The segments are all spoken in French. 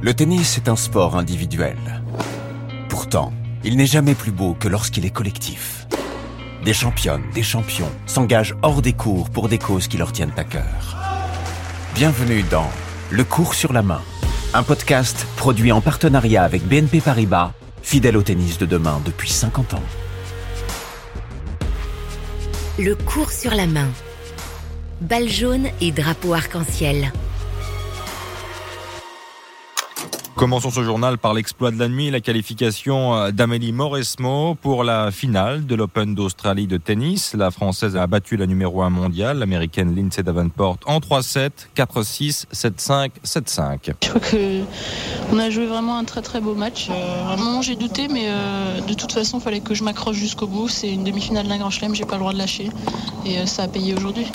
Le tennis est un sport individuel. Pourtant, il n'est jamais plus beau que lorsqu'il est collectif. Des championnes, des champions s'engagent hors des cours pour des causes qui leur tiennent à cœur. Bienvenue dans Le cours sur la main, un podcast produit en partenariat avec BNP Paribas, fidèle au tennis de demain depuis 50 ans. Le cours sur la main. Balle jaune et drapeau arc-en-ciel. Commençons ce journal par l'exploit de la nuit, la qualification euh, d'Amélie Mauresmo pour la finale de l'Open d'Australie de tennis. La Française a battu la numéro 1 mondiale, l'Américaine Lindsay Davenport, en 3-7, 4-6, 7-5, 7-5. Je crois que on a joué vraiment un très très beau match. Euh, à un moment j'ai douté, mais euh, de toute façon il fallait que je m'accroche jusqu'au bout. C'est une demi-finale d'un grand chelem, j'ai pas le droit de lâcher. Et euh, ça a payé aujourd'hui.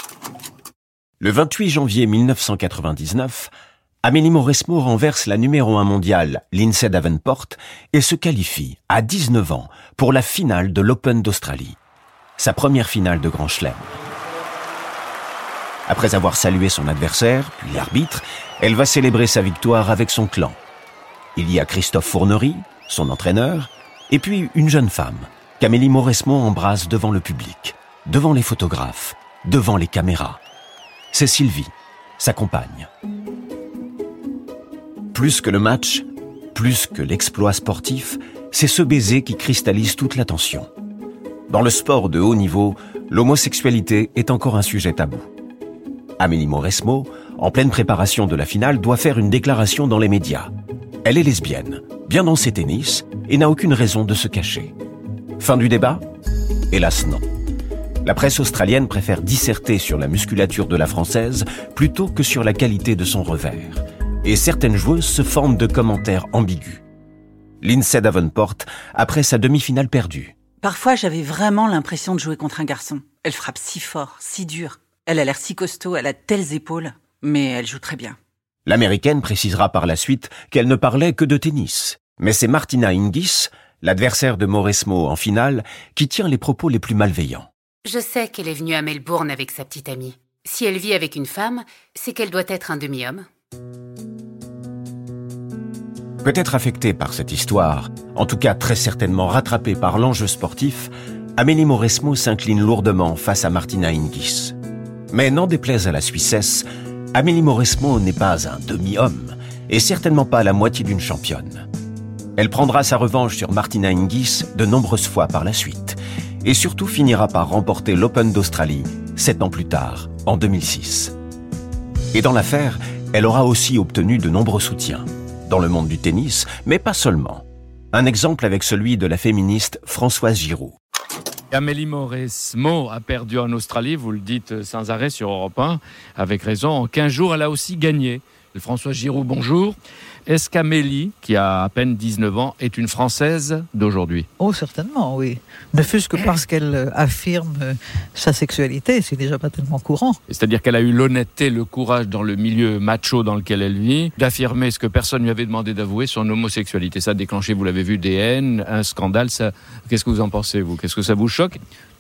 Le 28 janvier 1999, Amélie Mauresmo renverse la numéro 1 mondiale, Lindsay Davenport, et se qualifie, à 19 ans, pour la finale de l'Open d'Australie. Sa première finale de Grand Chelem. Après avoir salué son adversaire, puis l'arbitre, elle va célébrer sa victoire avec son clan. Il y a Christophe Fournery, son entraîneur, et puis une jeune femme, qu'Amélie Mauresmo embrasse devant le public, devant les photographes, devant les caméras. C'est Sylvie, sa compagne. Plus que le match, plus que l'exploit sportif, c'est ce baiser qui cristallise toute l'attention. Dans le sport de haut niveau, l'homosexualité est encore un sujet tabou. Amélie Mauresmo, en pleine préparation de la finale, doit faire une déclaration dans les médias. Elle est lesbienne, bien dans ses tennis, et n'a aucune raison de se cacher. Fin du débat Hélas non. La presse australienne préfère disserter sur la musculature de la française plutôt que sur la qualité de son revers et certaines joueuses se forment de commentaires ambigus. Lindsay Davenport, après sa demi-finale perdue. Parfois, j'avais vraiment l'impression de jouer contre un garçon. Elle frappe si fort, si dur. Elle a l'air si costaud, elle a telles épaules, mais elle joue très bien. L'américaine précisera par la suite qu'elle ne parlait que de tennis. Mais c'est Martina Hingis, l'adversaire de Mauresmo en finale, qui tient les propos les plus malveillants. Je sais qu'elle est venue à Melbourne avec sa petite amie. Si elle vit avec une femme, c'est qu'elle doit être un demi-homme. Peut-être affectée par cette histoire, en tout cas très certainement rattrapée par l'enjeu sportif, Amélie Mauresmo s'incline lourdement face à Martina Hingis. Mais n'en déplaise à la Suissesse, Amélie Mauresmo n'est pas un demi-homme, et certainement pas la moitié d'une championne. Elle prendra sa revanche sur Martina Hingis de nombreuses fois par la suite, et surtout finira par remporter l'Open d'Australie, sept ans plus tard, en 2006. Et dans l'affaire, elle aura aussi obtenu de nombreux soutiens dans le monde du tennis, mais pas seulement. Un exemple avec celui de la féministe Françoise Giroud. Amélie Mauresmo a perdu en Australie, vous le dites sans arrêt sur Europe 1, avec raison. En 15 jours, elle a aussi gagné. Françoise Giroud, bonjour. Est-ce qu'Amélie, qui a à peine 19 ans, est une Française d'aujourd'hui? Oh, certainement, oui. Ne fût-ce que parce qu'elle euh, affirme euh, sa sexualité, c'est déjà pas tellement courant. C'est-à-dire qu'elle a eu l'honnêteté, le courage dans le milieu macho dans lequel elle vit, d'affirmer ce que personne ne lui avait demandé d'avouer, son homosexualité. Ça a déclenché, vous l'avez vu, des haines, un scandale. Ça... Qu'est-ce que vous en pensez, vous? Qu'est-ce que ça vous choque?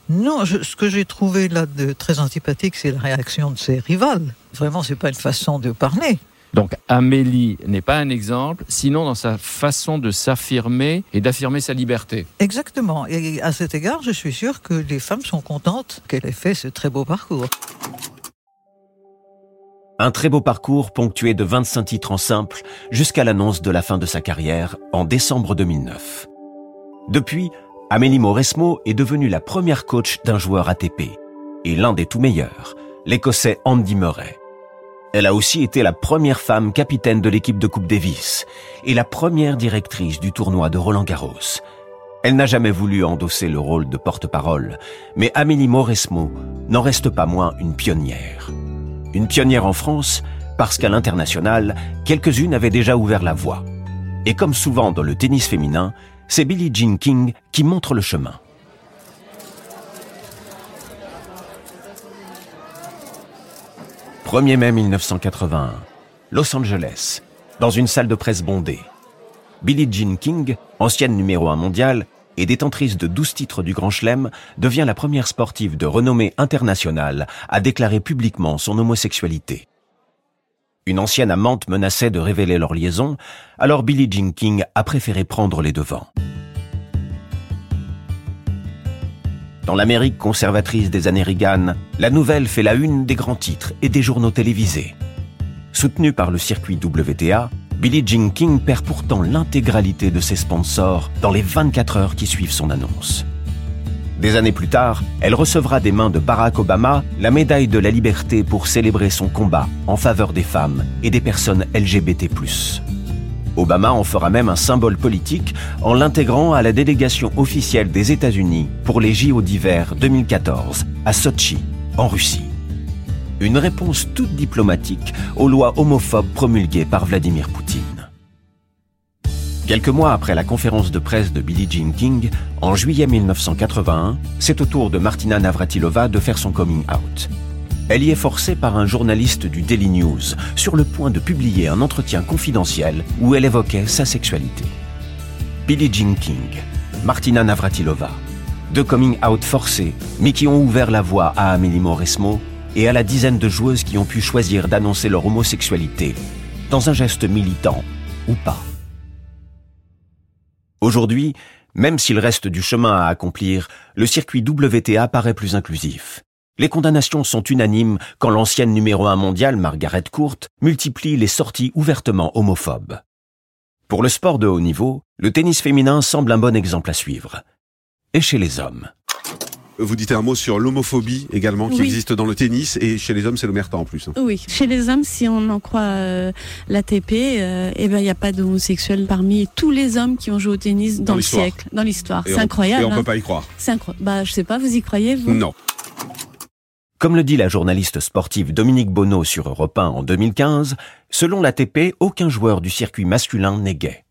Non, ce que j'ai trouvé là de très antipathique, c'est la réaction de ses rivales. Vraiment, c'est pas une façon de parler. Donc Amélie n'est pas un exemple, sinon dans sa façon de s'affirmer et d'affirmer sa liberté. Exactement. Et à cet égard, je suis sûr que les femmes sont contentes qu'elle ait fait ce très beau parcours. Un très beau parcours ponctué de 25 titres en simple jusqu'à l'annonce de la fin de sa carrière en décembre 2009. Depuis, Amélie Mauresmo est devenue la première coach d'un joueur ATP et l'un des tout meilleurs, l'Écossais Andy Murray. Elle a aussi été la première femme capitaine de l'équipe de Coupe Davis et la première directrice du tournoi de Roland Garros. Elle n'a jamais voulu endosser le rôle de porte-parole, mais Amélie Mauresmo n'en reste pas moins une pionnière. Une pionnière en France parce qu'à l'international, quelques-unes avaient déjà ouvert la voie. Et comme souvent dans le tennis féminin, c'est Billie Jean King qui montre le chemin. 1er mai 1981, Los Angeles, dans une salle de presse bondée. Billie Jean King, ancienne numéro 1 mondiale et détentrice de 12 titres du Grand Chelem, devient la première sportive de renommée internationale à déclarer publiquement son homosexualité. Une ancienne amante menaçait de révéler leur liaison, alors Billie Jean King a préféré prendre les devants. Dans l'Amérique conservatrice des années Reagan, la nouvelle fait la une des grands titres et des journaux télévisés. Soutenue par le circuit WTA, Billie Jean King perd pourtant l'intégralité de ses sponsors dans les 24 heures qui suivent son annonce. Des années plus tard, elle recevra des mains de Barack Obama la médaille de la liberté pour célébrer son combat en faveur des femmes et des personnes LGBT+. Obama en fera même un symbole politique en l'intégrant à la délégation officielle des États-Unis pour les JO d'hiver 2014 à Sochi, en Russie. Une réponse toute diplomatique aux lois homophobes promulguées par Vladimir Poutine. Quelques mois après la conférence de presse de Billie Jean King, en juillet 1981, c'est au tour de Martina Navratilova de faire son coming out. Elle y est forcée par un journaliste du Daily News, sur le point de publier un entretien confidentiel où elle évoquait sa sexualité. Billie Jean King, Martina Navratilova, deux coming out forcés, mais qui ont ouvert la voie à Amélie Mauresmo et à la dizaine de joueuses qui ont pu choisir d'annoncer leur homosexualité, dans un geste militant ou pas. Aujourd'hui, même s'il reste du chemin à accomplir, le circuit WTA paraît plus inclusif. Les condamnations sont unanimes quand l'ancienne numéro 1 mondiale, Margaret Court, multiplie les sorties ouvertement homophobes. Pour le sport de haut niveau, le tennis féminin semble un bon exemple à suivre. Et chez les hommes. Vous dites un mot sur l'homophobie également qui Oui. existe dans le tennis et chez les hommes c'est l'omerta en plus. hein. Oui, chez les hommes, si on en croit euh, l'ATP, euh, eh ben il n'y a pas d'homosexuels parmi tous les hommes qui ont joué au tennis dans, Dans le siècle, dans l'histoire. C'est incroyable. Et on hein. peut pas y croire. C'est incroyable. Bah, je sais pas, vous y croyez vous? Non. Comme le dit la journaliste sportive Dominique Bonneau sur Europe 1 en 2015, selon l'ATP, aucun joueur du circuit masculin n'est gay.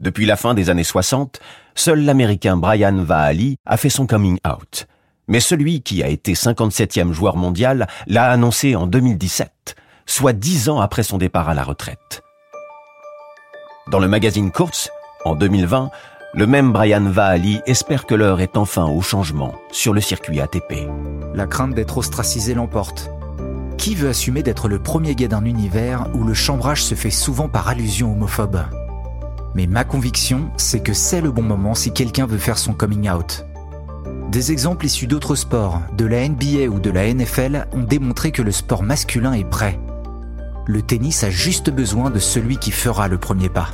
Depuis la fin des années 60, seul l'américain Brian Vaali a fait son coming out. Mais celui qui a été 57e joueur mondial l'a annoncé en 2017, soit dix ans après son départ à la retraite. Dans le magazine Courts, en 2020, le même Brian Vaali espère que l'heure est enfin au changement sur le circuit ATP. La crainte d'être ostracisé l'emporte. Qui veut assumer d'être le premier gay d'un univers où le chambrage se fait souvent par allusion homophobe? Mais ma conviction, c'est que c'est le bon moment si quelqu'un veut faire son coming out. Des exemples issus d'autres sports, de la NBA ou de la NFL, ont démontré que le sport masculin est prêt. Le tennis a juste besoin de celui qui fera le premier pas.